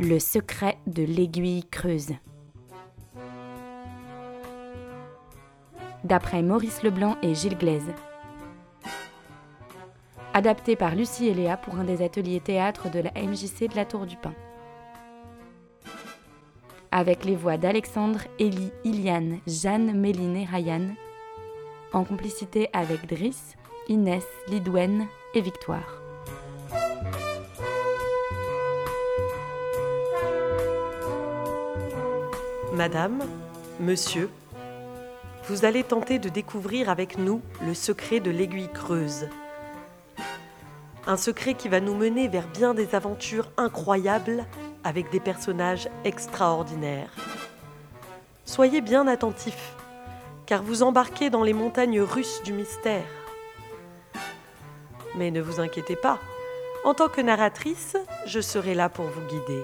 Le secret de l'aiguille creuse. D'après Maurice Leblanc et Gilles Glaise. Adapté par Lucie et Léa pour un des ateliers théâtre de la MJC de la Tour du Pin. Avec les voix d'Alexandre, Élie, Iliane, Jeanne, Méline et Ryan, en complicité avec Driss, Inès, Lidwen et Victoire. Madame, monsieur, vous allez tenter de découvrir avec nous le secret de l'aiguille creuse. Un secret qui va nous mener vers bien des aventures incroyables avec des personnages extraordinaires. Soyez bien attentifs, car vous embarquez dans les montagnes russes du mystère. Mais ne vous inquiétez pas, en tant que narratrice, je serai là pour vous guider.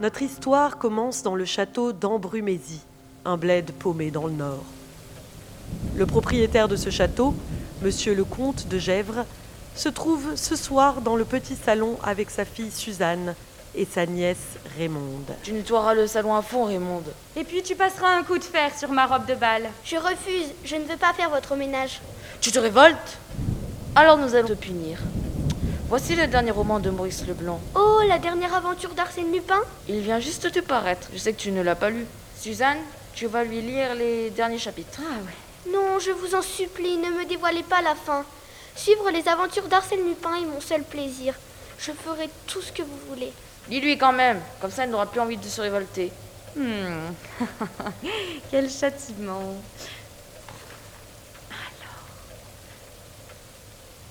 Notre histoire commence dans le château d'Ambrumézy, un bled paumé dans le nord. Le propriétaire de ce château, monsieur le comte de Gèvres, se trouve ce soir dans le petit salon avec sa fille Suzanne et sa nièce Raymonde. Tu nettoieras le salon à fond, Raymonde. Et puis tu passeras un coup de fer sur ma robe de bal. Je refuse, je ne veux pas faire votre ménage. Tu te révoltes? Alors nous allons te punir. Voici le dernier roman de Maurice Leblanc. Oh, la dernière aventure d'Arsène Lupin? Il vient juste de paraître. Je sais que tu ne l'as pas lu. Suzanne, tu vas lui lire les derniers chapitres. Ah ouais. Non, je vous en supplie, ne me dévoilez pas la fin. Suivre les aventures d'Arsène Lupin est mon seul plaisir. Je ferai tout ce que vous voulez. Lis-lui quand même, comme ça elle n'aura plus envie de se révolter. Hmm. Quel châtiment. Alors,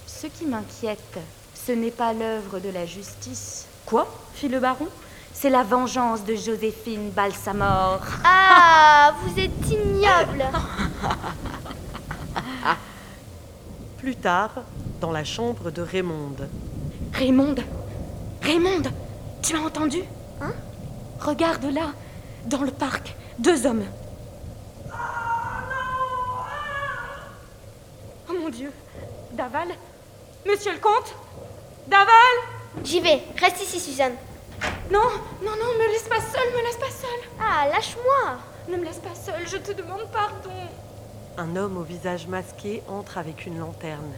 ce qui m'inquiète, ce n'est pas l'œuvre de la justice. Quoi? fit le baron. C'est la vengeance de Joséphine Balsamore. Ah, vous êtes ignoble. Plus tard, dans la chambre de Raymonde. Raymonde Raymonde Tu as entendu? Hein? Regarde là, dans le parc, deux hommes. Oh mon Dieu Daval? Monsieur le comte? Daval J'y vais, reste ici, Suzanne. Non, non, non, me laisse pas seule, me laisse pas seule. Ah, lâche-moi. Ne me laisse pas seule, je te demande pardon. Un homme au visage masqué entre avec une lanterne.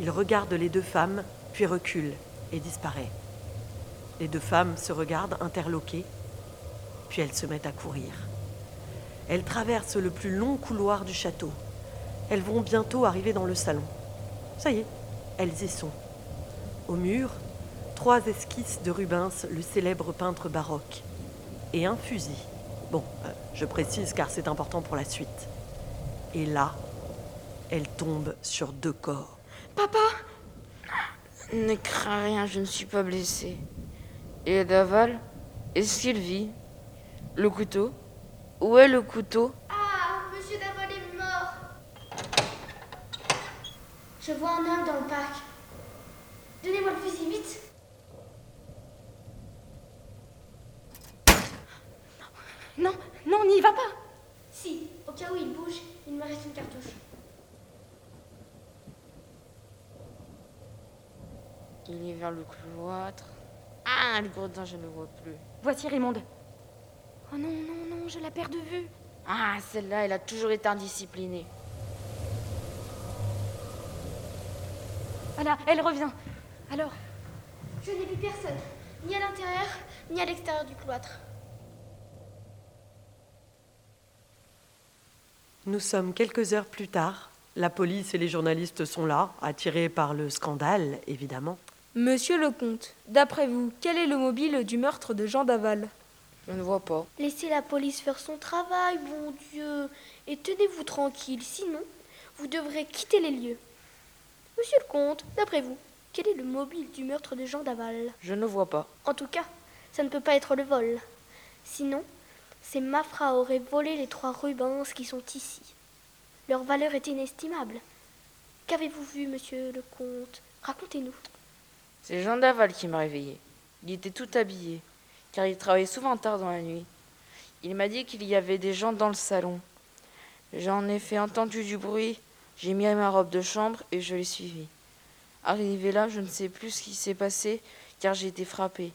Il regarde les deux femmes, puis recule et disparaît. Les deux femmes se regardent interloquées, puis elles se mettent à courir. Elles traversent le plus long couloir du château. Elles vont bientôt arriver dans le salon. Ça y est, elles y sont. Au mur, trois esquisses de Rubens, le célèbre peintre baroque, et un fusil. Bon, euh, je précise car c'est important pour la suite. Et là, elle tombe sur deux corps. Papa Ne crains rien, je ne suis pas blessée. Et Daval Est-ce qu'il vit? Le couteau? Où est le couteau? Ah, monsieur Daval est mort. Je vois un homme dans le parc. Donnez-moi le fusil, vite. Non, non, n'y va pas. Si, au cas où il bouge, il me reste une cartouche. Il est vers le cloître. Ah, le gredin, je ne le vois plus. Voici Raymonde. Oh non, non, non, je la perds de vue. Ah, celle-là, elle a toujours été indisciplinée. Voilà, elle revient. Alors Je n'ai vu personne, ni à l'intérieur, ni à l'extérieur du cloître. Nous sommes quelques heures plus tard. La police et les journalistes sont là, attirés par le scandale, évidemment. Monsieur le comte, d'après vous, quel est le mobile du meurtre de Jean Daval? Je ne vois pas. Laissez la police faire son travail, bon Dieu, et tenez-vous tranquille, sinon vous devrez quitter les lieux. Monsieur le comte, d'après vous, quel est le mobile du meurtre de Jean Daval? Je ne vois pas. En tout cas, ça ne peut pas être le vol. Sinon, ces Mafra auraient volé les trois Rubens qui sont ici. Leur valeur est inestimable. Qu'avez-vous vu, monsieur le comte? Racontez-nous. C'est Jean Daval qui m'a réveillé. Il était tout habillé, car il travaillait souvent tard dans la nuit. Il m'a dit qu'il y avait des gens dans le salon. J'en ai fait entendu du bruit, j'ai mis ma robe de chambre et je l'ai suivi. Arrivé là, je ne sais plus ce qui s'est passé car j'ai été frappée.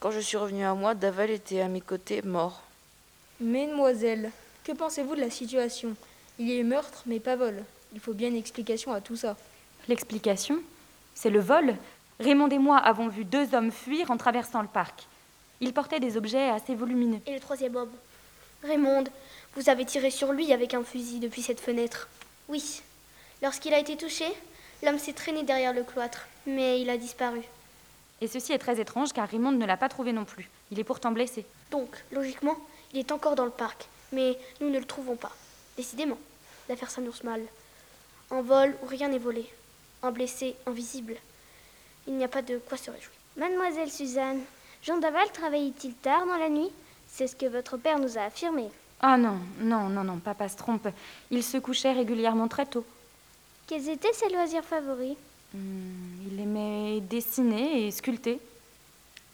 Quand je suis revenue à moi, Daval était à mes côtés, mort. Mesdemoiselles, que pensez-vous de la situation? Il y a eu meurtre, mais pas vol. Il faut bien une explication à tout ça. L'explication? C'est le vol? Raymond et moi avons vu deux hommes fuir en traversant le parc. Ils portaient des objets assez volumineux. Et le troisième homme? Raymond, vous avez tiré sur lui avec un fusil depuis cette fenêtre. Oui. Lorsqu'il a été touché, l'homme s'est traîné derrière le cloître, mais il a disparu. Et ceci est très étrange car Raymond ne l'a pas trouvé non plus. Il est pourtant blessé. Donc, logiquement, il est encore dans le parc, mais nous ne le trouvons pas. Décidément, l'affaire s'annonce mal. Un vol où rien n'est volé. Un blessé invisible. Il n'y a pas de quoi se réjouir. Mademoiselle Suzanne, Jean Daval travaillait-il tard dans la nuit? C'est ce que votre père nous a affirmé. Ah non, non, non, non, papa se trompe. Il se couchait régulièrement très tôt. Quels étaient ses loisirs favoris Hmm, il aimait dessiner et sculpter.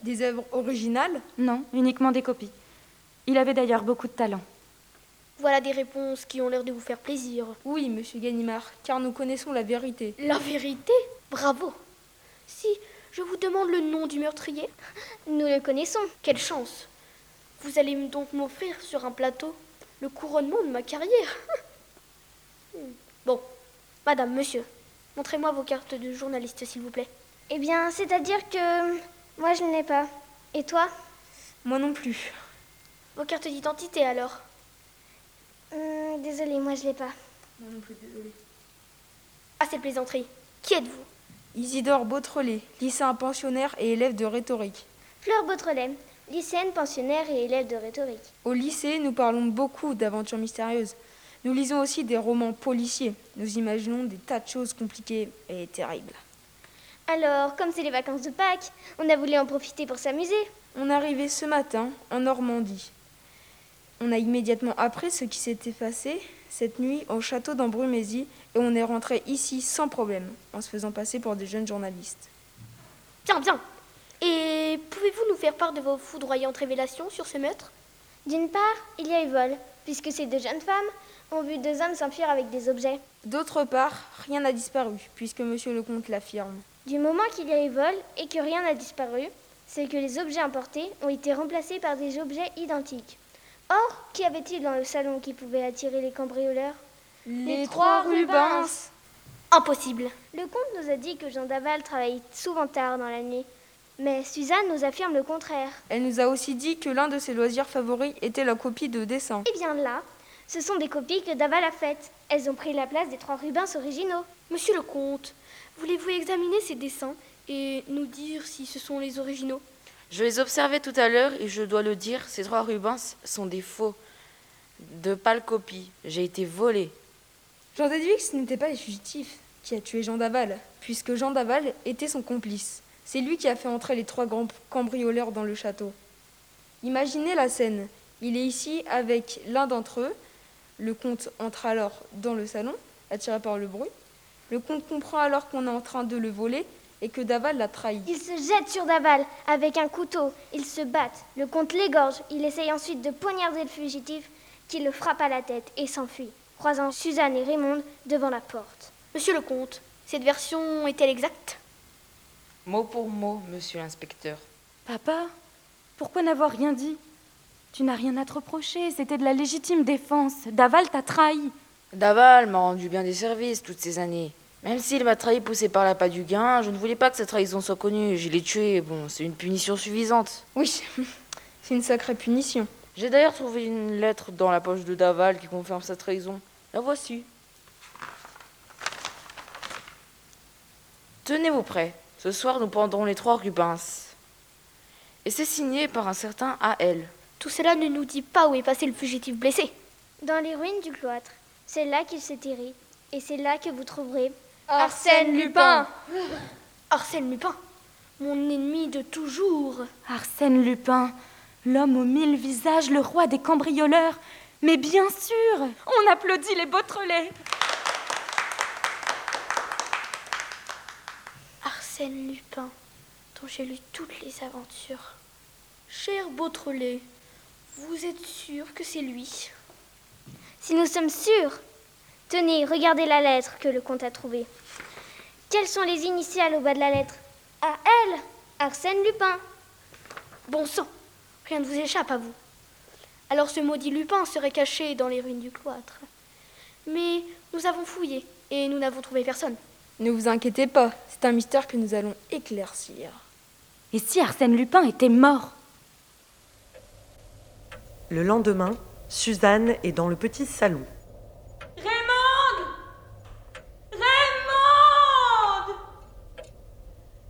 Des œuvres originales Non, uniquement des copies. Il avait d'ailleurs beaucoup de talent. Voilà des réponses qui ont l'air de vous faire plaisir. Oui, monsieur Ganimard, car nous connaissons la vérité. La vérité? Bravo Si je vous demande le nom du meurtrier, Nous le connaissons. quelle chance Vous allez donc m'offrir sur un plateau le couronnement de ma carrière. Hmm. bon, madame, monsieur, montrez-moi vos cartes de journaliste, s'il vous plaît. Eh bien, c'est-à-dire que moi je ne l'ai pas. Et toi? Moi non plus. Vos cartes d'identité alors? Hum, Désolée, moi je l'ai pas. Moi non plus, désolé. Ah, c'est plaisanterie. Qui êtes-vous? Isidore Beautrelet, lycéen pensionnaire et élève de rhétorique. Fleur Beautrelet, lycéenne, pensionnaire et élève de rhétorique. Au lycée, nous parlons beaucoup d'aventures mystérieuses. Nous lisons aussi des romans policiers. Nous imaginons des tas de choses compliquées et terribles. Alors, comme c'est les vacances de Pâques, on a voulu en profiter pour s'amuser. On est arrivé ce matin en Normandie. On a immédiatement appris ce qui s'était passé cette nuit au château d'Ambrumézy et on est rentré ici sans problème, en se faisant passer pour des jeunes journalistes. Bien, bien. Et pouvez-vous nous faire part de vos foudroyantes révélations sur ce meurtre? D'une part, il y a eu vol, puisque ces deux jeunes femmes ont vu deux hommes s'enfuir avec des objets. D'autre part, rien n'a disparu, puisque monsieur le comte l'affirme. Du moment qu'il y a eu vol et que rien n'a disparu, c'est que les objets importés ont été remplacés par des objets identiques. Or, qu'y avait-il dans le salon qui pouvait attirer les cambrioleurs? Les, trois Rubens. Impossible. Le comte nous a dit que Jean Daval travaillait souvent tard dans la nuit. Mais Suzanne nous affirme le contraire. Elle nous a aussi dit que l'un de ses loisirs favoris était la copie de dessins. Et bien là, ce sont des copies que Daval a faites. Elles ont pris la place des trois Rubens originaux. Monsieur le comte, voulez-vous examiner ces dessins et nous dire si ce sont les originaux? Je les observais tout à l'heure et je dois le dire, ces trois Rubens sont des faux, de pâles copies. J'ai été volée. J'en déduis que ce n'était pas les fugitifs qui a tué Jean Daval, puisque Jean Daval était son complice. C'est lui qui a fait entrer les trois grands cambrioleurs dans le château. Imaginez la scène. Il est ici avec l'un d'entre eux. Le comte entre alors dans le salon, attiré par le bruit. Le comte comprend alors qu'on est en train de le voler et que Daval l'a trahi. Ils se jettent sur Daval avec un couteau. Ils se battent. Le comte l'égorge. Il essaye ensuite de poignarder le fugitif qui le frappe à la tête et s'enfuit, croisant Suzanne et Raymond devant la porte. Monsieur le comte, cette version est-elle exacte? Mot pour mot, monsieur l'inspecteur. Papa, pourquoi n'avoir rien dit? Tu n'as rien à te reprocher, c'était de la légitime défense. Daval t'a trahi. Daval m'a rendu bien des services toutes ces années. Même s'il m'a trahi poussé par l'appât du gain, je ne voulais pas que sa trahison soit connue. Je l'ai tué, bon, c'est une punition suffisante. Oui, c'est une sacrée punition. J'ai d'ailleurs trouvé une lettre dans la poche de Daval qui confirme sa trahison. La voici. Tenez-vous prêts. Ce soir, nous pendrons les trois Rubens. Et c'est signé par un certain A.L. Tout cela ne nous dit pas où est passé le fugitif blessé. Dans les ruines du cloître, c'est là qu'il s'est tiré. Et c'est là que vous trouverez Arsène Lupin Arsène Lupin, mon ennemi de toujours. Arsène Lupin, l'homme aux mille visages, le roi des cambrioleurs. Mais bien sûr, on applaudit les Beautrelets. Arsène Lupin, dont j'ai lu toutes les aventures. Cher Beautrelet, Vous êtes sûr que c'est lui? Si nous sommes sûrs, tenez, regardez la lettre que le comte a trouvée. Quelles sont les initiales au bas de la lettre? À elle, Arsène Lupin. Bon sang, rien ne vous échappe à vous. Alors ce maudit Lupin serait caché dans les ruines du cloître. Mais nous avons fouillé et nous n'avons trouvé personne. Ne vous inquiétez pas, c'est un mystère que nous allons éclaircir. Et si Arsène Lupin était mort? Le lendemain, Suzanne est dans le petit salon. Raymond Raymond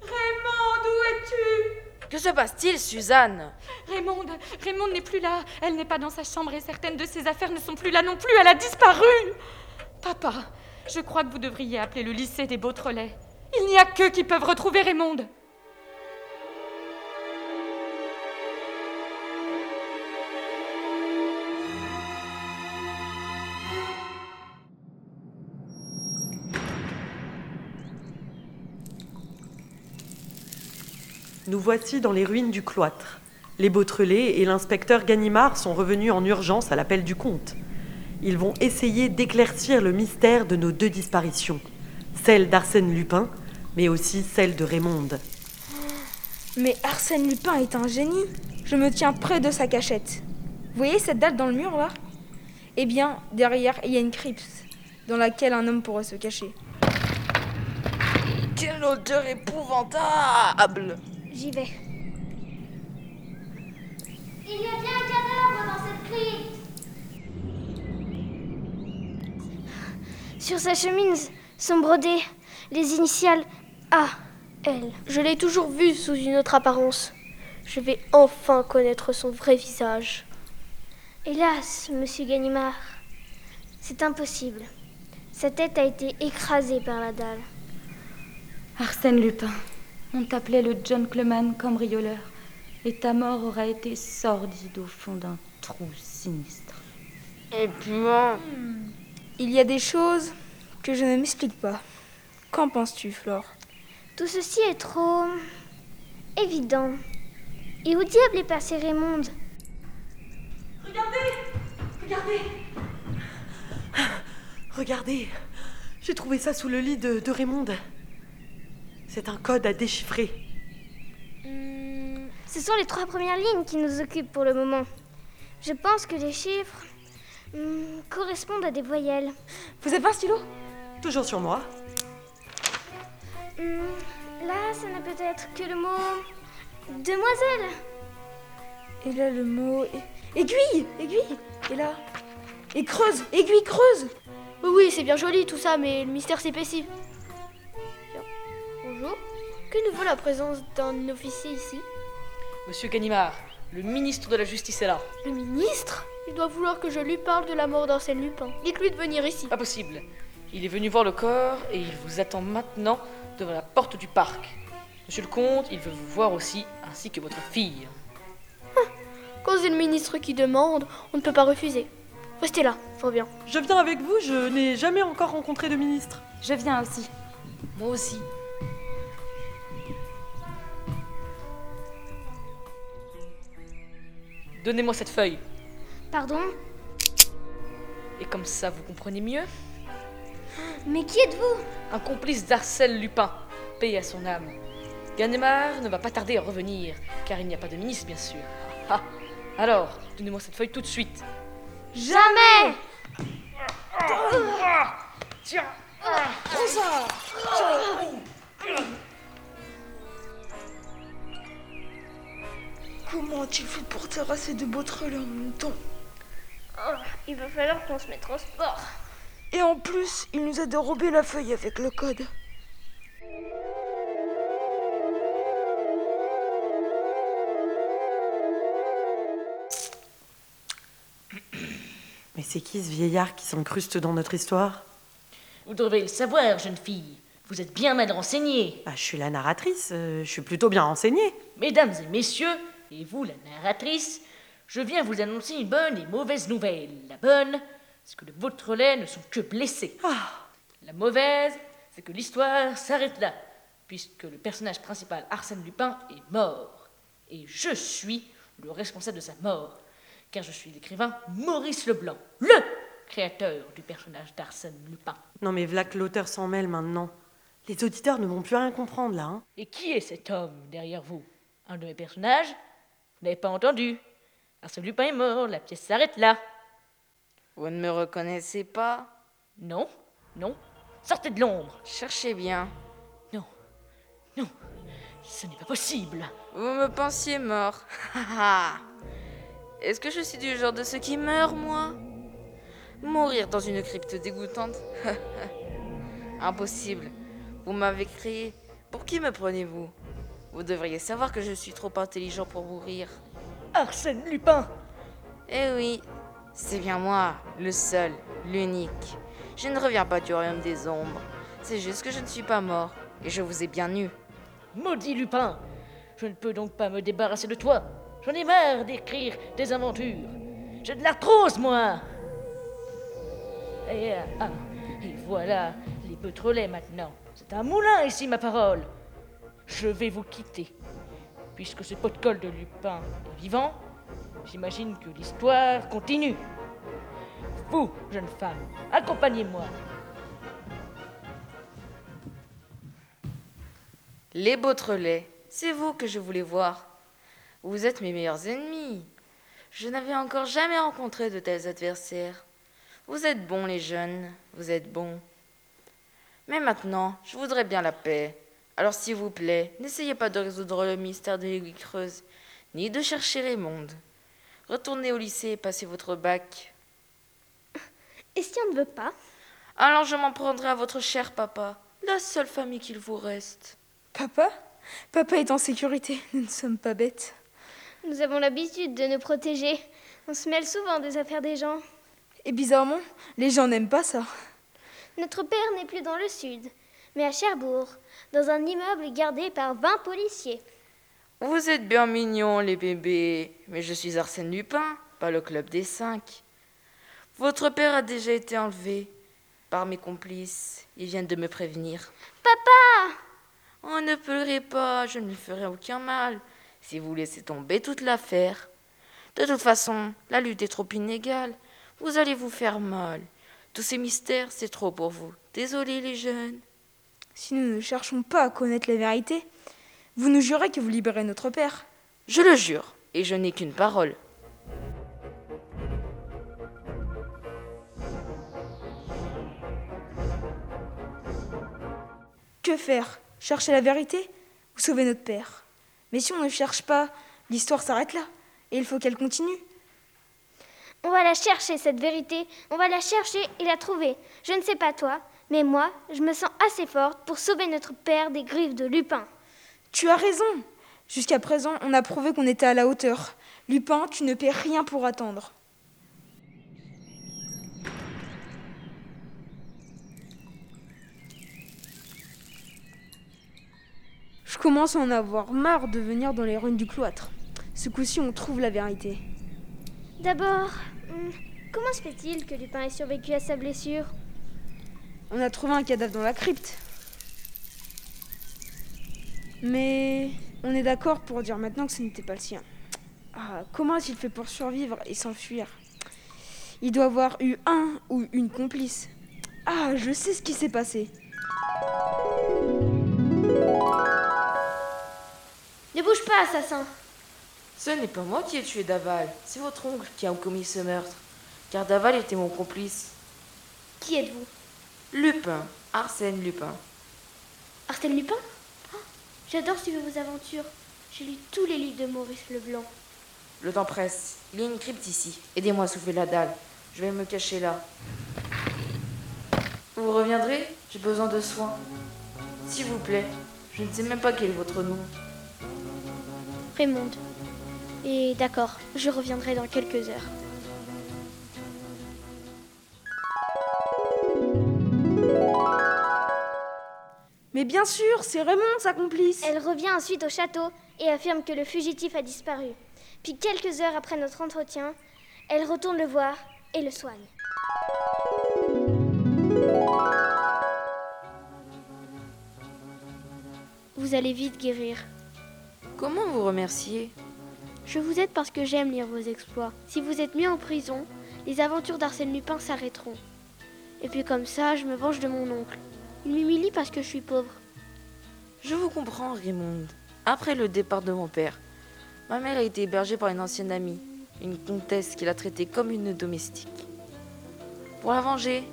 Raymond, où es-tu? Que se passe-t-il, Suzanne? Raymond, Raymond n'est plus là. Elle n'est pas dans sa chambre et certaines de ses affaires ne sont plus là non plus. Elle a disparu. Papa, je crois que vous devriez appeler le lycée des Beautrelais. Il n'y a qu'eux qui peuvent retrouver Raymond. Nous voici dans les ruines du cloître. Les Beautrelais et l'inspecteur Ganimard sont revenus en urgence à l'appel du comte. Ils vont essayer d'éclaircir le mystère de nos deux disparitions, celle d'Arsène Lupin, mais aussi celle de Raymonde. Mais Arsène Lupin est un génie. Je me tiens près de sa cachette. Vous voyez cette dalle dans le mur là? Eh bien, derrière, il y a une crypte dans laquelle un homme pourrait se cacher. Quelle odeur épouvantable J'y vais. Il y a bien un cadavre dans cette crypte. Sur sa chemise sont brodées les initiales A, L. Je l'ai toujours vu sous une autre apparence. Je vais enfin connaître son vrai visage. Hélas, monsieur Ganimard, c'est impossible. Sa tête a été écrasée par la dalle. Arsène Lupin, on t'appelait le John Cleman cambrioleur. Et ta mort aura été sordide au fond d'un trou sinistre. Et bien, Il y a des choses que je ne m'explique pas. Qu'en penses-tu, Flore? Tout ceci est trop évident. Et où diable est passé Raymond? Regardez, j'ai trouvé ça sous le lit de, de Raymonde. C'est un code à déchiffrer. Hmm, Ce sont les trois premières lignes qui nous occupent pour le moment. Je pense que les chiffres hmm, correspondent à des voyelles. Vous avez pas un stylo? Toujours sur moi. Hmm, là, ça ne peut être que le mot demoiselle. Et là, le mot. Aiguille Aiguille Et là Et creuse Aiguille creuse Oui, oui, c'est bien joli tout ça, mais le mystère s'épaissit. Que nous vaut la présence d'un officier ici Monsieur Ganimard, le ministre de la Justice est là. Le ministre? Il doit vouloir que je lui parle de la mort d'Arsène Lupin. Dites-lui de venir ici. Pas possible. Il est venu voir le corps et il vous attend maintenant devant la porte du parc. Monsieur le comte, il veut vous voir aussi, ainsi que votre fille. Quand c'est le ministre qui demande, on ne peut pas refuser. Restez là, faut bien. Je viens avec vous, je n'ai jamais encore rencontré de ministre. Je viens aussi. Moi aussi. Donnez-moi cette feuille. Pardon Et comme ça, vous comprenez mieux Mais qui êtes-vous Un complice d'Arsène Lupin, paye à son âme. Ganimard ne va pas tarder à revenir, car il n'y a pas de ministre, bien sûr. Ah, ah. Alors, donnez-moi cette feuille tout de suite. Jamais Comment a-t-il fait pour terrasser de Beautrelais en même temps Oh, Il va falloir qu'on se mette au sport. Et en plus, il nous a dérobé la feuille avec le code. Mais c'est qui ce vieillard qui s'incruste dans notre histoire? Vous devez le savoir, jeune fille. Vous êtes bien mal renseignée. Bah, Je suis la narratrice, euh, je suis plutôt bien renseignée. Mesdames et messieurs, et vous, la narratrice, je viens vous annoncer une bonne et mauvaise nouvelle. La bonne, c'est que de votre lait ne sont que blessés. La mauvaise, c'est que l'histoire s'arrête là, puisque le personnage principal, Arsène Lupin, est mort. Et je suis le responsable de sa mort. car je suis l'écrivain Maurice Leblanc, le créateur du personnage d'Arsène Lupin. Non mais Vlac l'auteur s'en mêle maintenant. Les auditeurs ne vont plus rien comprendre là. Hein. Et qui est cet homme derrière vous? Un de mes personnages n'avez pas entendu Arsène Lupin est mort, la pièce s'arrête là. Vous ne me reconnaissez pas? Non, non. Sortez de l'ombre. Cherchez bien. Non, non, ce n'est pas possible. Vous me pensiez mort. Est-ce que je suis du genre de ceux qui meurent, moi? Mourir dans une crypte dégoûtante? Impossible. Vous m'avez créé. Pour qui me prenez-vous? Vous devriez savoir que je suis trop intelligent pour mourir. Arsène Lupin Eh oui, c'est bien moi, le seul, l'unique. Je ne reviens pas du royaume des ombres. C'est juste que je ne suis pas mort. Et je vous ai bien eu. Maudit Lupin Je ne peux donc pas me débarrasser de toi. J'en ai marre d'écrire des aventures. J'ai de l'arthrose, moi et, ah, et voilà les pétrolets maintenant. C'est un moulin ici, ma parole. Je vais vous quitter. Puisque ce pot de colle de Lupin est vivant, j'imagine que l'histoire continue. Vous, jeune femme, accompagnez-moi. Les Beautrelets, c'est vous que je voulais voir. Vous êtes mes meilleurs ennemis. Je n'avais encore jamais rencontré de tels adversaires. Vous êtes bons, les jeunes, vous êtes bons. Mais maintenant, je voudrais bien la paix. Alors, s'il vous plaît, n'essayez pas de résoudre le mystère de l'aiguille creuse, ni de chercher les mondes. Retournez au lycée et passez votre bac. Et si on ne veut pas? Alors, je m'en prendrai à votre cher papa, la seule famille qu'il vous reste. Papa? Papa est en sécurité, nous ne sommes pas bêtes. Nous avons l'habitude de nous protéger. On se mêle souvent des affaires des gens. Et bizarrement, les gens n'aiment pas ça. Notre père n'est plus dans le sud, mais à Cherbourg, dans un immeuble gardé par 20 policiers. Vous êtes bien mignons, les bébés, mais je suis Arsène Lupin, pas le club des cinq. Votre père a déjà été enlevé par mes complices. Ils viennent de me prévenir. Papa Oh, ne pleurez pas, je ne lui ferai aucun mal si vous laissez tomber toute l'affaire. De toute façon, la lutte est trop inégale. Vous allez vous faire mal. Tous ces mystères, c'est trop pour vous. Désolé, les jeunes. Si nous ne cherchons pas à connaître la vérité, vous nous jurez que vous libérez notre père. Je le jure, et je n'ai qu'une parole. Que faire? Chercher la vérité ou sauver notre père? Mais si on ne cherche pas, l'histoire s'arrête là, et il faut qu'elle continue. On va la chercher, cette vérité. On va la chercher et la trouver. Je ne sais pas toi, mais moi, je me sens assez forte pour sauver notre père des griffes de Lupin. Tu as raison. Jusqu'à présent, on a prouvé qu'on était à la hauteur. Lupin, tu ne paies rien pour attendre. Je commence à en avoir marre de venir dans les ruines du cloître. Ce coup-ci, on trouve la vérité. D'abord, hmm, comment se fait-il que Lupin ait survécu à sa blessure? On a trouvé un cadavre dans la crypte. Mais on est d'accord pour dire maintenant que ce n'était pas le sien. Ah, comment a-t-il fait pour survivre et s'enfuir? Il doit avoir eu un ou une complice. Ah, je sais ce qui s'est passé. Ne bouge pas, assassin Ce n'est pas moi qui ai tué Daval, c'est votre oncle qui a commis ce meurtre. Car Daval était mon complice. Qui êtes-vous? Lupin, Arsène Lupin. Arsène Lupin? Oh, J'adore suivre vos aventures. J'ai lu tous les livres de Maurice Leblanc. Le temps presse. Il y a une crypte ici. Aidez-moi à souffler la dalle. Je vais me cacher là. Vous reviendrez? J'ai besoin de soins. S'il vous plaît. Je ne sais même pas quel est votre nom. Raymond. Et d'accord, je reviendrai dans quelques heures. Mais bien sûr, c'est Raymond, sa complice. Elle revient ensuite au château et affirme que le fugitif a disparu. Puis quelques heures après notre entretien, elle retourne le voir et le soigne. Vous allez vite guérir. Comment vous remercier? Je vous aide parce que j'aime lire vos exploits. Si vous êtes mis en prison, les aventures d'Arsène Lupin s'arrêteront. Et puis comme ça, je me venge de mon oncle. Il m'humilie parce que je suis pauvre. Je vous comprends, Raymond. Après le départ de mon père, ma mère a été hébergée par une ancienne amie, une comtesse qui l'a traitée comme une domestique. Pour la venger,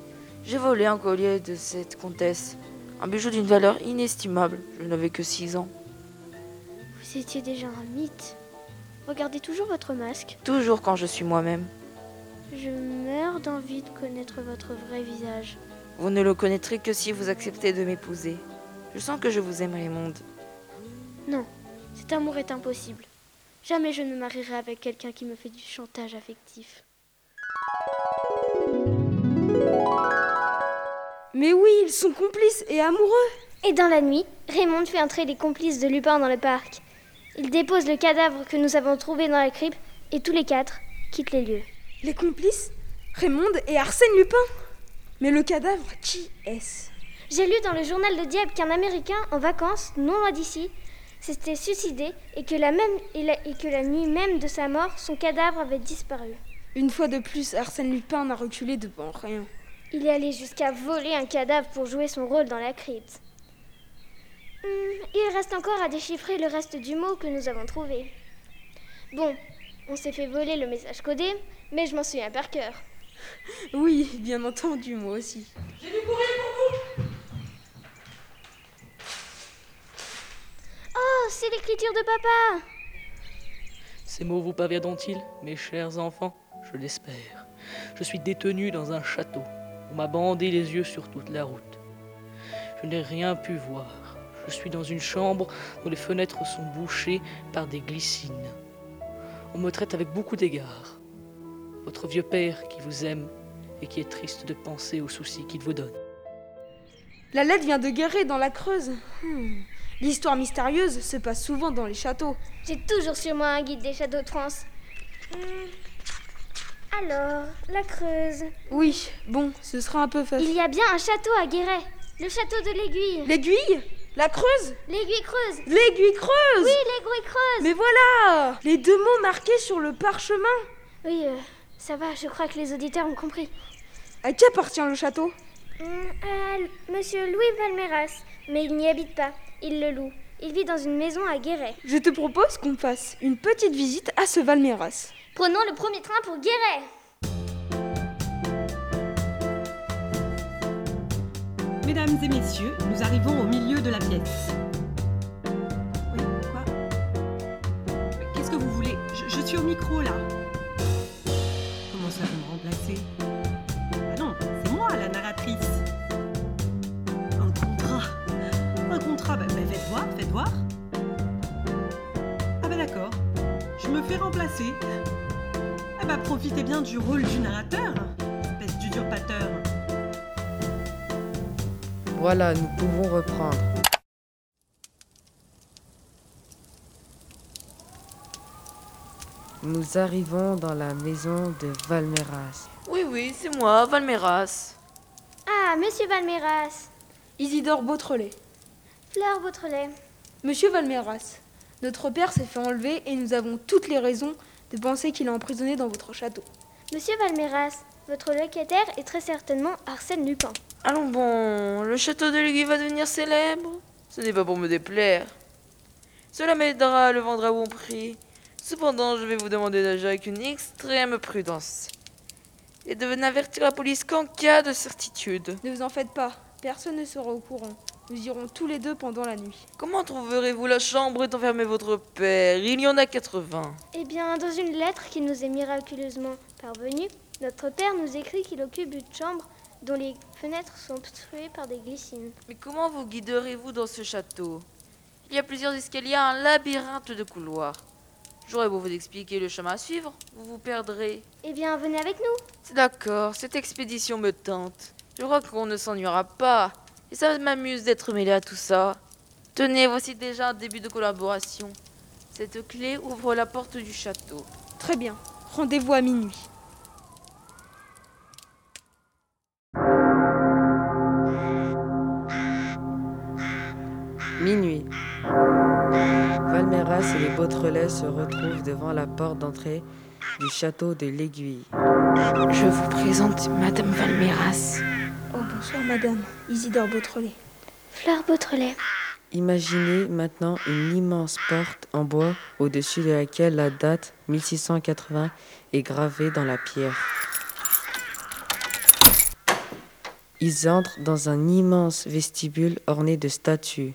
j'ai volé un collier de cette comtesse, un bijou d'une valeur inestimable. Je n'avais que 6 ans. Vous étiez déjà un mythe. Regardez toujours votre masque. Toujours quand je suis moi-même. Je meurs d'envie de connaître votre vrai visage. Vous ne le connaîtrez que si vous acceptez de m'épouser. Je sens que je vous aime, Raymond. Non, cet amour est impossible. Jamais je ne me marierai avec quelqu'un qui me fait du chantage affectif. Mais oui, ils sont complices et amoureux. Et dans la nuit, Raymond fait entrer les complices de Lupin dans le parc. Il dépose le cadavre que nous avons trouvé dans la crypte et tous les quatre quittent les lieux. Les complices Raymond et Arsène Lupin Mais le cadavre, qui est-ce? J'ai lu dans le journal de Diable qu'un Américain en vacances, non loin d'ici, s'était suicidé et que, la même, et, la, et que la nuit même de sa mort, son cadavre avait disparu. Une fois de plus, Arsène Lupin n'a reculé devant rien. Il est allé jusqu'à voler un cadavre pour jouer son rôle dans la crypte. Hmm, il reste encore à déchiffrer le reste du mot que nous avons trouvé. Bon, on s'est fait voler le message codé, mais je m'en souviens par cœur. Oui, bien entendu, moi aussi. J'ai du courrier pour vous Oh, c'est l'écriture de papa Ces mots vous parviendront-ils, mes chers enfants? Je l'espère. Je suis détenu dans un château. On m'a bandé les yeux sur toute la route. Je n'ai rien pu voir. Je suis dans une chambre dont les fenêtres sont bouchées par des glycines. On me traite avec beaucoup d'égards. Votre vieux père qui vous aime et qui est triste de penser aux soucis qu'il vous donne. La lettre vient de Guéret dans la Creuse. Hmm. L'histoire mystérieuse se passe souvent dans les châteaux. J'ai toujours sur moi un guide des châteaux de France. Hmm. Alors, la Creuse. Oui, bon, ce sera un peu facile. Il y a bien un château à Guéret. Le château de l'Aiguille. L'aiguille? La Creuse? L'aiguille creuse. L'aiguille creuse? Oui, l'aiguille creuse. Mais voilà Les deux mots marqués sur le parchemin. Oui, euh, ça va, je crois que les auditeurs ont compris. À qui appartient le château Hmm, à Monsieur Louis Valmeras. Mais il n'y habite pas. Il le loue. Il vit dans une maison à Guéret. Je te propose qu'on fasse une petite visite à ce Valmeras. Prenons le premier train pour Guéret. Mesdames et messieurs, nous arrivons au milieu de la pièce. Oui, quoi? Qu'est-ce que vous voulez? Je, je suis au micro là. Voir, faites voir. Ah bah d'accord. Je me fais remplacer. Ah bah profitez bien du rôle du narrateur, espèce d'usurpateur. Voilà, nous pouvons reprendre. Nous arrivons dans la maison de Valmeras. Oui, oui, c'est moi, Valmeras. Ah, Monsieur Valmeras. Isidore Beautrelet. Fleur Beautrelet. Monsieur Valmeras, notre père s'est fait enlever et nous avons toutes les raisons de penser qu'il est emprisonné dans votre château. Monsieur Valmeras, votre locataire est très certainement Arsène Lupin. Allons bon, le château de l'Aiguille va devenir célèbre. Ce n'est pas pour me déplaire. Cela m'aidera à le vendre à bon prix. Cependant, je vais vous demander d'agir avec une extrême prudence. Et de n'avertir la police qu'en cas de certitude. Ne vous en faites pas, personne ne sera au courant. Nous irons tous les deux pendant la nuit. Comment trouverez-vous la chambre où est enfermé votre père? Il y en a 80. Eh bien, dans une lettre qui nous est miraculeusement parvenue, notre père nous écrit qu'il occupe une chambre dont les fenêtres sont obstruées par des glycines. Mais comment vous guiderez-vous dans ce château? Il y a plusieurs escaliers, un labyrinthe de couloirs. J'aurais beau vous expliquer le chemin à suivre, vous vous perdrez. Eh bien, venez avec nous. C'est d'accord, cette expédition me tente. Je crois qu'on ne s'ennuiera pas. Et ça m'amuse d'être mêlé à tout ça. Tenez, voici déjà un début de collaboration. Cette clé ouvre la porte du château. Très bien, rendez-vous à minuit. Minuit. Valmeras et les Beautrelet se retrouve devant la porte d'entrée du château de l'Aiguille. Je vous présente Madame Valméras. Bonsoir, madame. Isidore Beautrelet. Fleur Beautrelet. Imaginez maintenant une immense porte en bois au-dessus de laquelle la date 1680 est gravée dans la pierre. Ils entrent dans un immense vestibule orné de statues.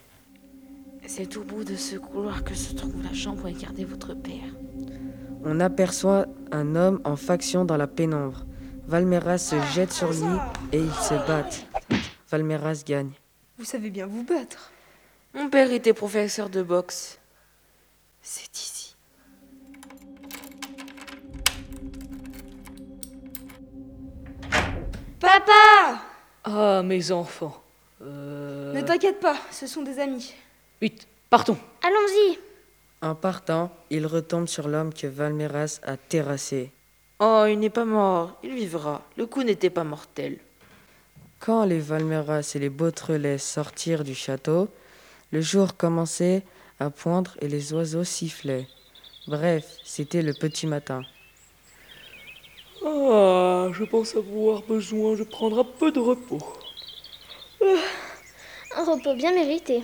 C'est au bout de ce couloir que se trouve la chambre où est gardé votre père. On aperçoit un homme en faction dans la pénombre. Valmeras se jette sur lui et ils se battent. Valmeras gagne. Vous savez bien vous battre. Mon père était professeur de boxe. C'est ici. Papa Ah, mes enfants. Euh... Ne t'inquiète pas, ce sont des amis. Vite, partons. Allons-y. En partant, il retombe sur l'homme que Valmeras a terrassé. Oh, il n'est pas mort. Il vivra. Le coup n'était pas mortel. Quand les Valmeras et les Beautrelet sortirent du château, le jour commençait à poindre et les oiseaux sifflaient. Bref, c'était le petit matin. Ah, je pense avoir besoin de prendre un peu de repos. Un repos bien mérité.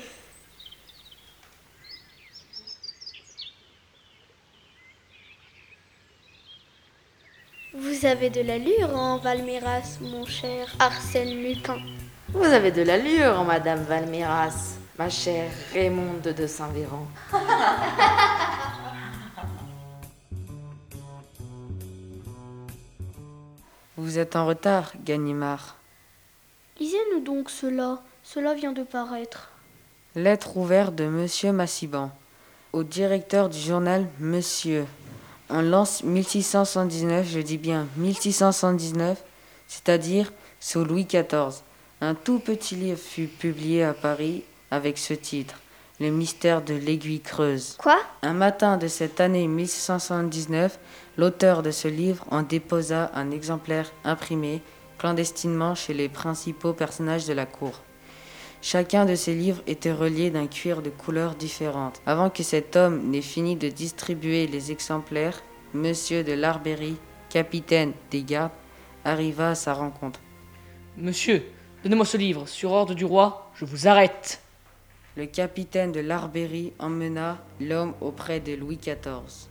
Vous avez de l'allure en Valméras, mon cher Arsène Lupin. Vous avez de l'allure, Madame Valméras, ma chère Raymonde de Saint-Véran. Vous êtes en retard, Ganimard. Lisez-nous donc cela. Cela vient de paraître. Lettre ouverte de Monsieur Massiban au directeur du journal Monsieur. On lance 1679, je dis bien 1679, c'est-à-dire sous Louis XIV. Un tout petit livre fut publié à Paris avec ce titre Le mystère de l'aiguille creuse. Quoi? Un matin de cette année 1679, l'auteur de ce livre en déposa un exemplaire imprimé clandestinement chez les principaux personnages de la cour. Chacun de ces livres était relié d'un cuir de couleurs différentes. Avant que cet homme n'ait fini de distribuer les exemplaires, Monsieur de Larbéry, capitaine des gardes, arriva à sa rencontre. Monsieur, donnez-moi ce livre. Sur ordre du roi, je vous arrête. Le capitaine de Larbéry emmena l'homme auprès de Louis XIV.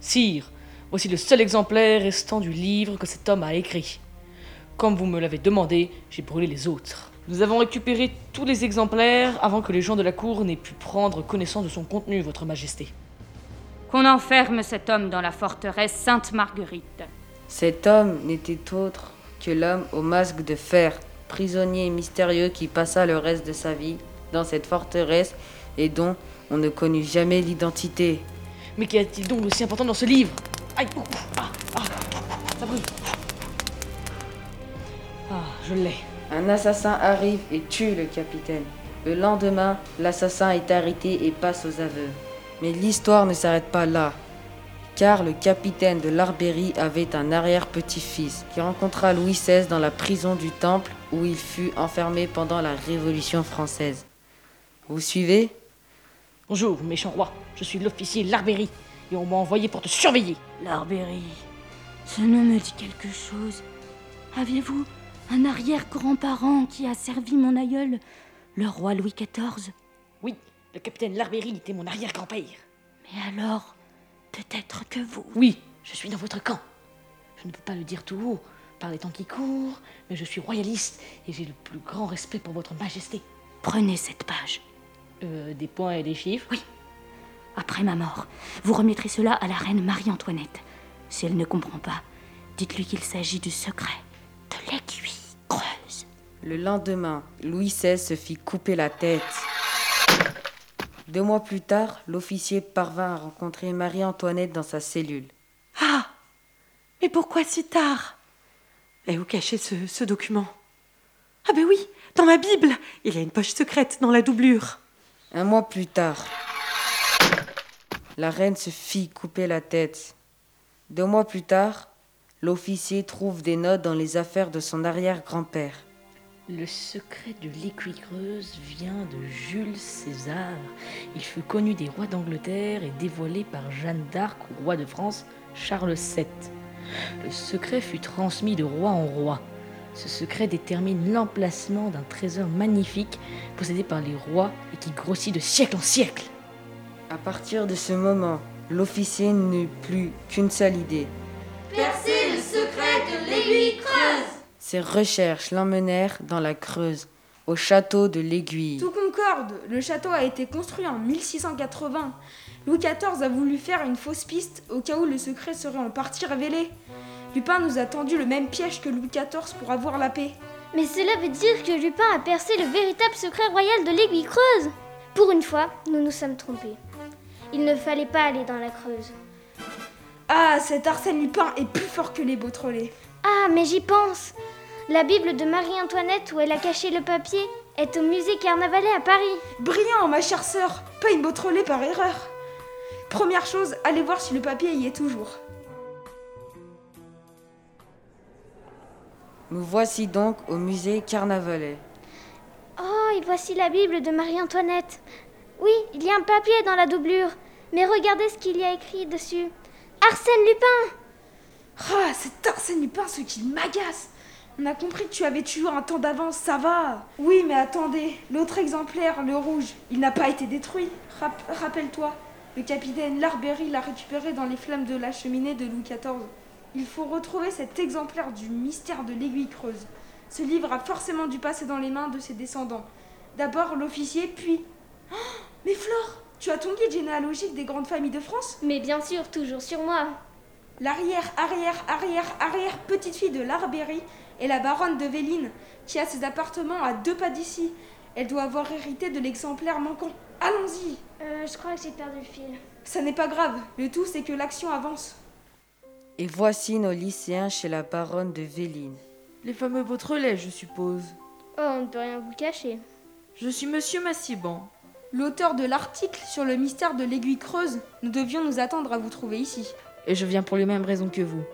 Sire, voici le seul exemplaire restant du livre que cet homme a écrit. Comme vous me l'avez demandé, j'ai brûlé les autres. Nous avons récupéré tous les exemplaires avant que les gens de la cour n'aient pu prendre connaissance de son contenu, Votre Majesté. Qu'on enferme cet homme dans la forteresse Sainte-Marguerite. Cet homme n'était autre que l'homme au masque de fer, prisonnier mystérieux qui passa le reste de sa vie dans cette forteresse et dont on ne connut jamais l'identité. Mais qu'y a-t-il donc de si important dans ce livre? Aïe ouh, ah, ah, Ça brûle Ah, je l'ai. Un assassin arrive et tue le capitaine. Le lendemain, l'assassin est arrêté et passe aux aveux. Mais l'histoire ne s'arrête pas là, car le capitaine de l'Arbéry avait un arrière-petit-fils qui rencontra Louis XVI dans la prison du Temple où il fut enfermé pendant la Révolution française. Vous suivez? Bonjour, méchant roi. Je suis l'officier Larbéry et on m'a envoyé pour te surveiller. Larbéry, ce nom me dit quelque chose. Aviez-vous un arrière-grand-parent qui a servi mon aïeul, le roi Louis XIV Oui, le capitaine Larbéry était mon arrière-grand-père. Mais alors, peut-être que vous... Oui, je suis dans votre camp. Je ne peux pas le dire tout haut par les temps qui courent, mais je suis royaliste et j'ai le plus grand respect pour votre majesté. Prenez cette page. Euh, des points et des chiffres? Oui. Après ma mort, vous remettrez cela à la reine Marie-Antoinette. Si elle ne comprend pas, dites-lui qu'il s'agit du secret l'aiguille creuse. Le lendemain, Louis XVI se fit couper la tête. Deux mois plus tard, l'officier parvint à rencontrer Marie-Antoinette dans sa cellule. Ah Mais pourquoi si tard? Et où cachez ce, ce document? Ah ben oui, dans ma Bible Il y a une poche secrète dans la doublure. Un mois plus tard, la reine se fit couper la tête. Deux mois plus tard, l'officier trouve des notes dans les affaires de son arrière-grand-père. Le secret de l'aiguille creuse vient de Jules César. Il fut connu des rois d'Angleterre et dévoilé par Jeanne d'Arc au roi de France Charles VII. Le secret fut transmis de roi en roi. Ce secret détermine l'emplacement d'un trésor magnifique possédé par les rois et qui grossit de siècle en siècle. À partir de ce moment, l'officier n'eut plus qu'une seule idée. Secret de l'aiguille creuse Ses recherches l'emmenèrent dans la Creuse, au château de l'Aiguille. Tout concorde. Le château a été construit en 1680. Louis XIV a voulu faire une fausse piste au cas où le secret serait en partie révélé. Lupin nous a tendu le même piège que Louis XIV pour avoir la paix. Mais cela veut dire que Lupin a percé le véritable secret royal de l'aiguille creuse. Pour une fois, nous nous sommes trompés. Il ne fallait pas aller dans la Creuse. Ah, cet Arsène Lupin est plus fort que les Beautrelais. Ah, mais j'y pense. La Bible de Marie-Antoinette où elle a caché le papier est au musée Carnavalet à Paris. Brillant, ma chère sœur. Pas une Beautrelet par erreur. Première chose, allez voir si le papier y est toujours. Nous voici donc au musée Carnavalet. Oh, et voici la Bible de Marie-Antoinette. Oui, il y a un papier dans la doublure. Mais regardez ce qu'il y a écrit dessus. Arsène Lupin Ah, c'est Arsène Lupin ce qui m'agace. On a compris que tu avais toujours un temps d'avance, ça va. Oui, mais attendez, l'autre exemplaire, le rouge, il n'a pas été détruit. Rap- Rappelle-toi, le capitaine Larberry l'a récupéré dans les flammes de la cheminée de Louis XIV. Il faut retrouver cet exemplaire du mystère de l'aiguille creuse. Ce livre a forcément dû passer dans les mains de ses descendants. D'abord l'officier, puis... Oh, mais Flore, tu as ton guide généalogique des grandes familles de France Mais bien sûr, toujours sur moi. L'arrière, arrière, arrière, arrière petite fille de Larberry est la baronne de Véline, qui a ses appartements à deux pas d'ici. Elle doit avoir hérité de l'exemplaire manquant. Allons-y Euh, je crois que j'ai perdu le fil. Ça n'est pas grave, le tout c'est que l'action avance. Et voici nos lycéens chez la baronne de Véline. Les fameux Beautrelais, je suppose. Oh, on ne peut rien vous cacher. Je suis monsieur Massiban. L'auteur de l'article sur le mystère de l'aiguille creuse, nous devions nous attendre à vous trouver ici. Et je viens pour les mêmes raisons que vous.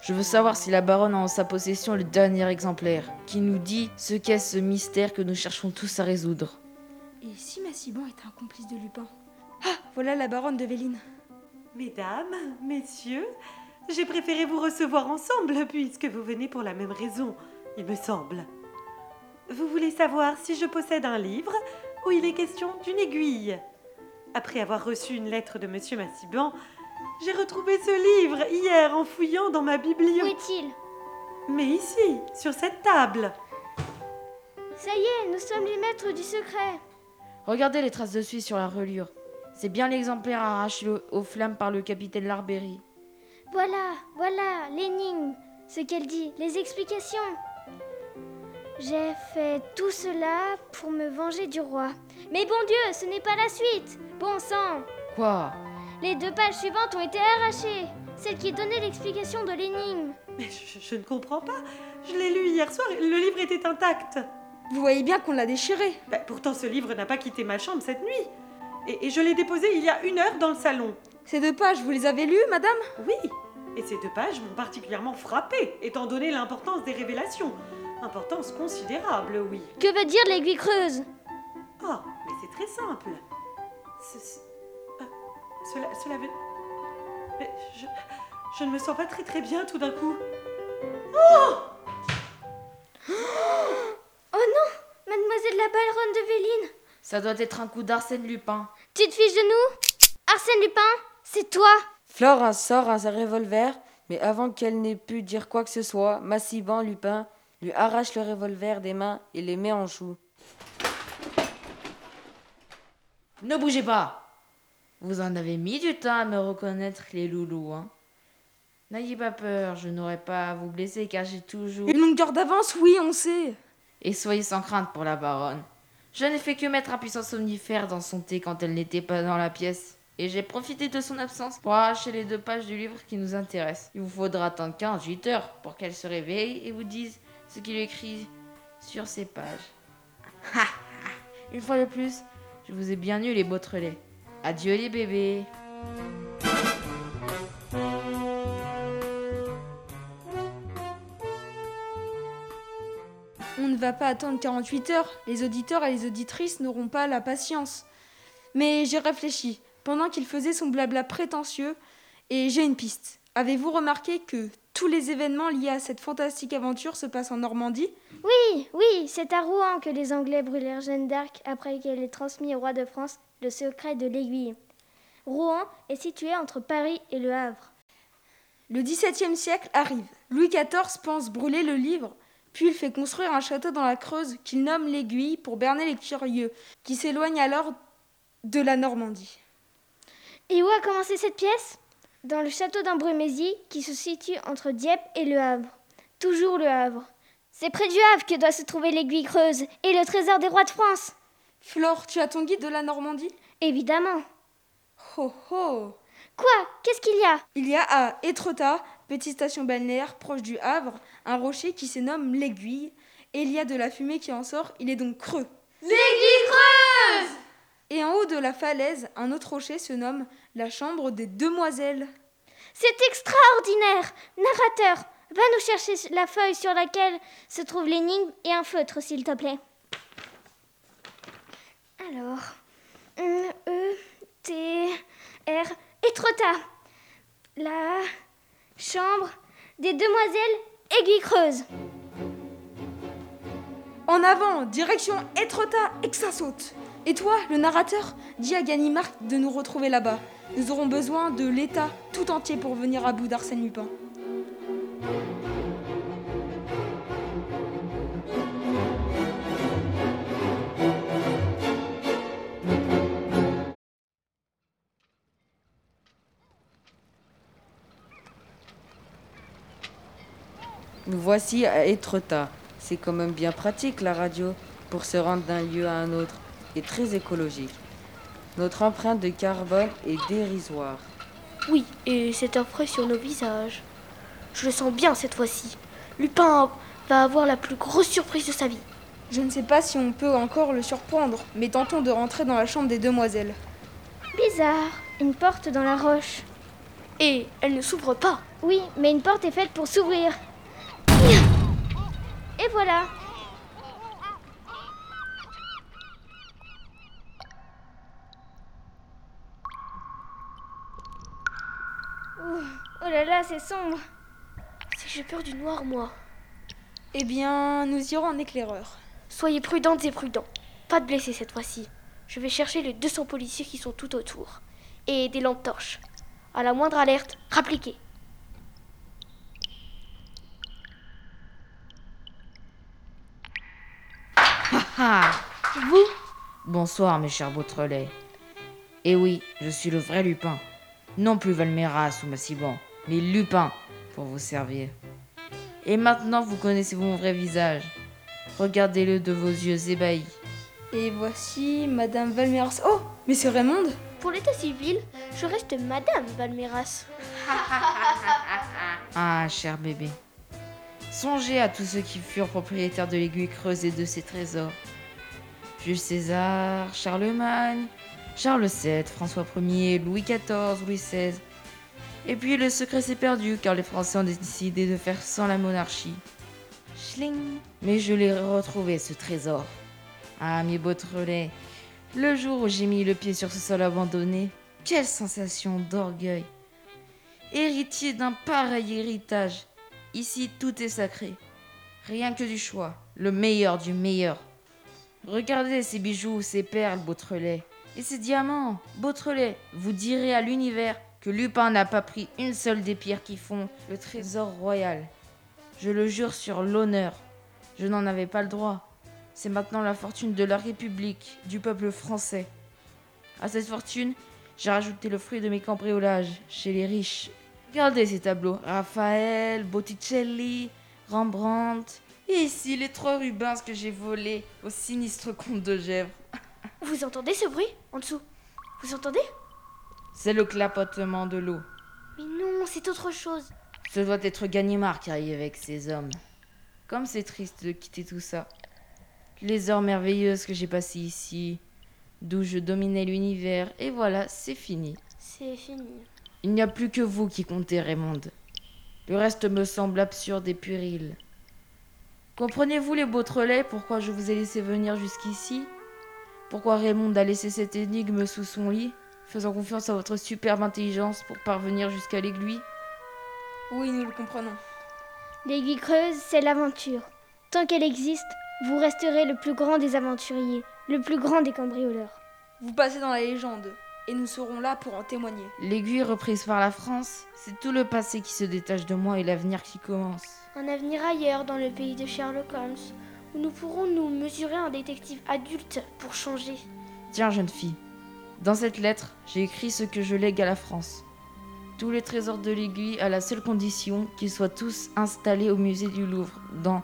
Je veux savoir si la baronne a en sa possession le dernier exemplaire, qui nous dit ce qu'est ce mystère que nous cherchons tous à résoudre. Et si Massiban était un complice de Lupin? Ah, voilà la baronne de Véline. Mesdames, messieurs, j'ai préféré vous recevoir ensemble puisque vous venez pour la même raison, il me semble. Vous voulez savoir si je possède un livre où il est question d'une aiguille. Après avoir reçu une lettre de Monsieur Massiban, j'ai retrouvé ce livre hier en fouillant dans ma Où bibliothèque. est-il? Mais ici, sur cette table. Ça y est, nous sommes les maîtres du secret. Regardez les traces de suie sur la reliure. C'est bien l'exemplaire arraché au- aux flammes par le capitaine Larberry. Voilà, voilà, l'énigme, ce qu'elle dit, les explications. J'ai fait tout cela pour me venger du roi. Mais bon Dieu, ce n'est pas la suite. Bon sang, Quoi? Les deux pages suivantes ont été arrachées. Celle qui donnait l'explication de l'énigme. Mais je, je ne comprends pas. Je l'ai lu hier soir et le livre était intact. Vous voyez bien qu'on l'a déchiré. Bah, pourtant, ce livre n'a pas quitté ma chambre cette nuit. Et, et je l'ai déposé il y a une heure dans le salon. Ces deux pages, vous les avez lues, madame? Oui, et ces deux pages m'ont particulièrement frappée, étant donné l'importance des révélations. Importance considérable, oui. Que veut dire l'aiguille creuse? Oh, mais c'est très simple. Ce- ce- euh, cela, cela veut... Mais je, je ne me sens pas très très bien tout d'un coup. Oh non Mademoiselle la baronne de Véline Ça doit être un coup d'Arsène Lupin. Tu te fiches de nous? Arsène Lupin C'est toi? Flore sort un revolver, mais avant qu'elle n'ait pu dire quoi que ce soit, Massiban Lupin lui arrache le revolver des mains et les met en joue. Ne bougez pas Vous en avez mis du temps à me reconnaître, les loulous, hein N'ayez pas peur, je n'aurai pas à vous blesser car j'ai toujours... Une longueur d'avance, oui, on sait. Et soyez sans crainte pour la baronne. Je n'ai fait que mettre un puissant somnifère dans son thé quand elle n'était pas dans la pièce. Et j'ai profité de son absence pour arracher les deux pages du livre qui nous intéressent. Il vous faudra attendre 48 heures pour qu'elle se réveille et vous dise qu'il écrit sur ces pages. Ha. Une fois de plus, je vous ai bien eu les Beautrelais. Adieu les bébés. On ne va pas attendre 48 heures. Les auditeurs et les auditrices n'auront pas la patience. Mais j'ai réfléchi pendant qu'il faisait son blabla prétentieux et j'ai une piste. Avez-vous remarqué que tous les événements liés à cette fantastique aventure se passent en Normandie Oui, oui, c'est à Rouen que les Anglais brûlèrent Jeanne d'Arc après qu'elle ait transmis au roi de France le secret de l'aiguille. Rouen est situé entre Paris et Le Havre. Le XVIIe siècle arrive. Louis XIV pense brûler le livre, puis il fait construire un château dans la Creuse qu'il nomme l'Aiguille pour berner les curieux, qui s'éloignent alors de la Normandie. Et où a commencé cette pièce? Dans le château d'Ambremézy, qui se situe entre Dieppe et Le Havre. Toujours Le Havre. C'est près du Havre que doit se trouver l'aiguille creuse et le trésor des rois de France. Flore, tu as ton guide de la Normandie? Évidemment. Oh oh Quoi? Qu'est-ce qu'il y a? Il y a à Étretat, petite station balnéaire proche du Havre, un rocher qui se nomme l'Aiguille, et il y a de la fumée qui en sort, il est donc creux. L'aiguille creuse Et en haut de la falaise, un autre rocher se nomme la chambre des demoiselles. C'est extraordinaire Narrateur, va nous chercher la feuille sur laquelle se trouve l'énigme et un feutre, s'il te plaît. Alors, E, T, R, Étretat. La chambre des demoiselles aiguille creuse. En avant, direction Étretat et que ça saute. Et toi, le narrateur, dis à Ganimard de nous retrouver là-bas. Nous aurons besoin de l'État tout entier pour venir à bout d'Arsène Lupin. Nous voici à Étretat. C'est quand même bien pratique la radio pour se rendre d'un lieu à un autre et très écologique. Notre empreinte de carbone est dérisoire. Oui, et c'est affreux sur nos visages. Je le sens bien cette fois-ci. Lupin va avoir la plus grosse surprise de sa vie. Je ne sais pas si on peut encore le surprendre, mais tentons de rentrer dans la chambre des demoiselles. Bizarre, une porte dans la roche. Et elle ne s'ouvre pas. Oui, mais une porte est faite pour s'ouvrir. Et voilà. Oh là là, c'est sombre. Si j'ai peur du noir, moi. Eh bien, nous irons en éclaireur. Soyez prudentes et prudents. Pas de blessés cette fois-ci. Je vais chercher les 200 policiers qui sont tout autour. Et des lampes torches. À la moindre alerte, rappliquez. Ah Vous Bonsoir, mes chers Beautrelet. Eh oui, je suis le vrai Lupin. Non plus Valméras ou Massiban, mais Lupin, pour vous servir. Et maintenant, vous connaissez mon vrai visage. Regardez-le de vos yeux ébahis. Et voici Madame Valmeras. Oh, mais c'est Raymond Pour l'état civil, je reste Madame Valméras. Ah, cher bébé. Songez à tous ceux qui furent propriétaires de l'aiguille creuse et de ses trésors. Jules César, Charlemagne, Charles VII, François Ier, Louis XIV, Louis XVI. Et puis le secret s'est perdu car les Français ont décidé de faire sans la monarchie. Schling Mais je l'ai retrouvé ce trésor. Ah, mes Beautrelet, le jour où j'ai mis le pied sur ce sol abandonné, quelle sensation d'orgueil Héritier d'un pareil héritage, ici tout est sacré. Rien que du choix, le meilleur du meilleur. Regardez ces bijoux, ces perles, Beautrelet. Et ces diamants, Beautrelet, vous direz à l'univers que Lupin n'a pas pris une seule des pierres qui font le trésor royal. Je le jure sur l'honneur. Je n'en avais pas le droit. C'est maintenant la fortune de la République, du peuple français. À cette fortune, j'ai rajouté le fruit de mes cambriolages chez les riches. Regardez ces tableaux. Raphaël, Botticelli, Rembrandt. Et ici, les trois Rubens que j'ai volés au sinistre comte de Gèvres. Vous entendez ce bruit en dessous? Vous entendez? C'est le clapotement de l'eau. Mais non, c'est autre chose. Ce doit être Ganimard qui arrive avec ses hommes. Comme c'est triste de quitter tout ça. Les heures merveilleuses que j'ai passées ici, d'où je dominais l'univers, et voilà, c'est fini. C'est fini. Il n'y a plus que vous qui comptez, Raymond. Le reste me semble absurde et puéril. Comprenez-vous les Beautrelais pourquoi je vous ai laissé venir jusqu'ici? Pourquoi Raymond a laissé cette énigme sous son lit, faisant confiance à votre superbe intelligence pour parvenir jusqu'à l'aiguille Oui, nous le comprenons. L'aiguille creuse, c'est l'aventure. Tant qu'elle existe, vous resterez le plus grand des aventuriers, le plus grand des cambrioleurs. Vous passez dans la légende, et nous serons là pour en témoigner. L'aiguille reprise par la France, c'est tout le passé qui se détache de moi et l'avenir qui commence. Un avenir ailleurs dans le pays de Sherlock Holmes, où nous pourrons nous mesurer un détective adulte pour changer. Tiens, jeune fille, dans cette lettre, j'ai écrit ce que je lègue à la France. Tous les trésors de l'aiguille à la seule condition qu'ils soient tous installés au musée du Louvre, dans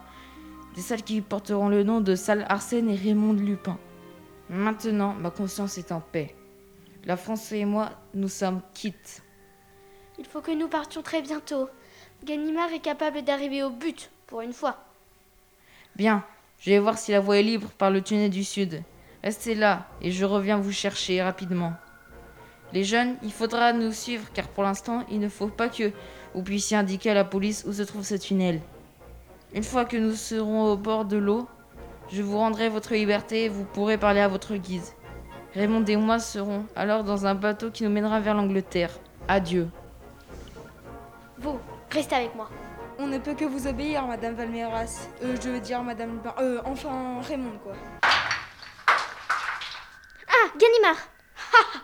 des salles qui porteront le nom de salle Arsène et Raymond Lupin. Maintenant, ma conscience est en paix. La France et moi, nous sommes quittes. Il faut que nous partions très bientôt. Ganimard est capable d'arriver au but, pour une fois. Bien, je vais voir si la voie est libre par le tunnel du sud. Restez là et je reviens vous chercher rapidement. Les jeunes, il faudra nous suivre car pour l'instant, il ne faut pas que vous puissiez indiquer à la police où se trouve ce tunnel. Une fois que nous serons au bord de l'eau, je vous rendrai votre liberté et vous pourrez parler à votre guise. Raymond et moi serons alors dans un bateau qui nous mènera vers l'Angleterre. Adieu. Vous, restez avec moi. On ne peut que vous obéir, Madame Valmeras. Euh, je veux dire, Madame. Euh, enfin, Raymond, quoi. Ah, Ganimard Ha, ha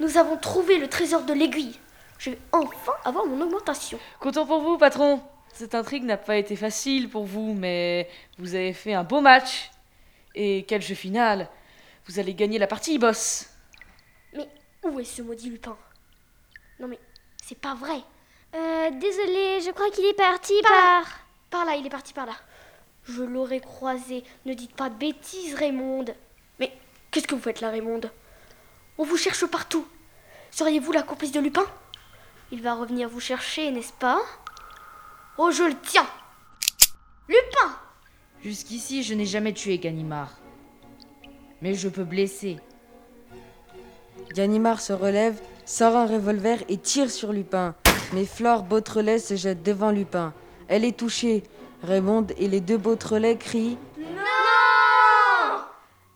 Nous avons trouvé le trésor de l'aiguille. Je vais enfin avoir mon augmentation. Content pour vous, patron. Cette intrigue n'a pas été facile pour vous, mais vous avez fait un beau match. Et quel jeu final Vous allez gagner la partie, boss. Mais où est ce maudit Lupin? Non mais, c'est pas vrai. Euh, désolé, je crois qu'il est parti Par par... là. Par là, il est parti par là. Je l'aurais croisé. Ne dites pas de bêtises, Raymond. Qu'est-ce que vous faites là, Raymond On vous cherche partout. Seriez-vous la complice de Lupin? Il va revenir vous chercher, n'est-ce pas? Oh, je le tiens Lupin Jusqu'ici, je n'ai jamais tué Ganimard. Mais je peux blesser. Ganimard se relève, sort un revolver et tire sur Lupin. Mais Flore Beautrelet se jette devant Lupin. Elle est touchée. Raymond et les deux Beautrelet crient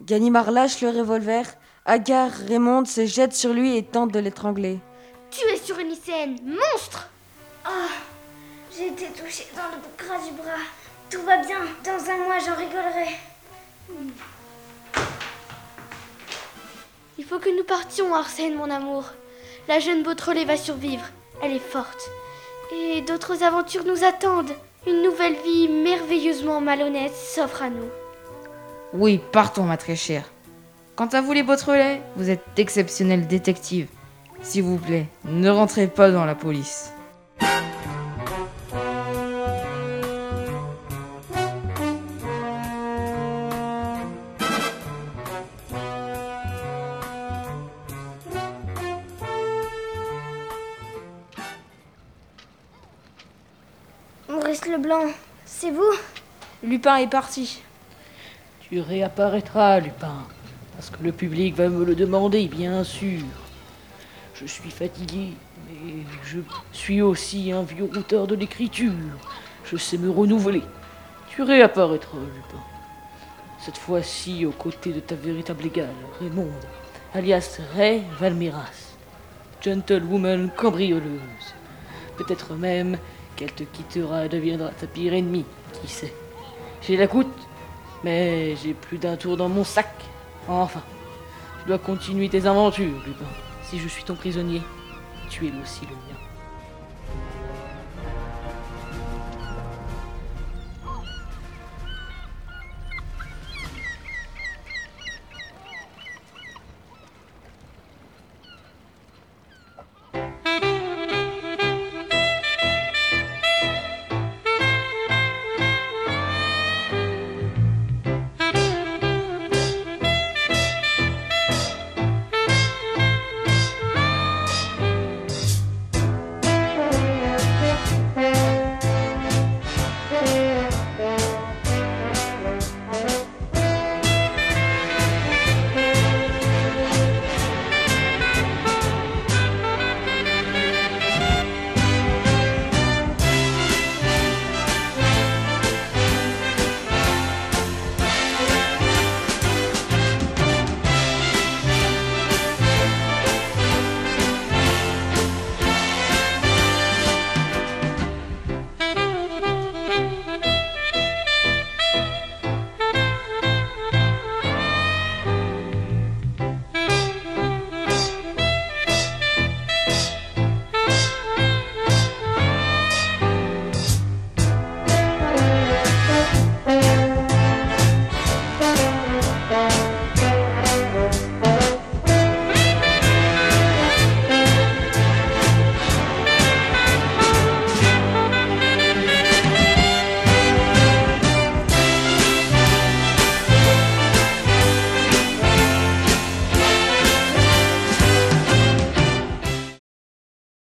Ganimard lâche le revolver. Agar, Raymond se jette sur lui et tente de l'étrangler. Tu es sur une lycéenne, monstre Ah, j'ai été touchée dans le gras du bras. Tout va bien, dans un mois j'en rigolerai. Il faut que nous partions, Arsène, mon amour. La jeune Beautrelet va survivre. Elle est forte. Et d'autres aventures nous attendent. Une nouvelle vie merveilleusement malhonnête s'offre à nous. Oui, partons, ma très chère. Quant à vous, les Beautrelet, vous êtes d'exceptionnels détectives. S'il vous plaît, ne rentrez pas dans la police. Maurice Leblanc, c'est vous? Lupin est parti. Tu réapparaîtras, Lupin, parce que le public va me le demander, bien sûr. Je suis fatigué, mais je suis aussi un vieux auteur de l'écriture. Je sais me renouveler. Tu réapparaîtras, Lupin. Cette fois-ci aux côtés de ta véritable égale, Raymond, alias Ray Valmiras. Gentlewoman cambrioleuse. Peut-être même qu'elle te quittera et deviendra ta pire ennemie, qui sait. J'ai la goutte, mais j'ai plus d'un tour dans mon sac. Enfin, tu dois continuer tes aventures, Lupin. Si je suis ton prisonnier, tu es aussi le mien.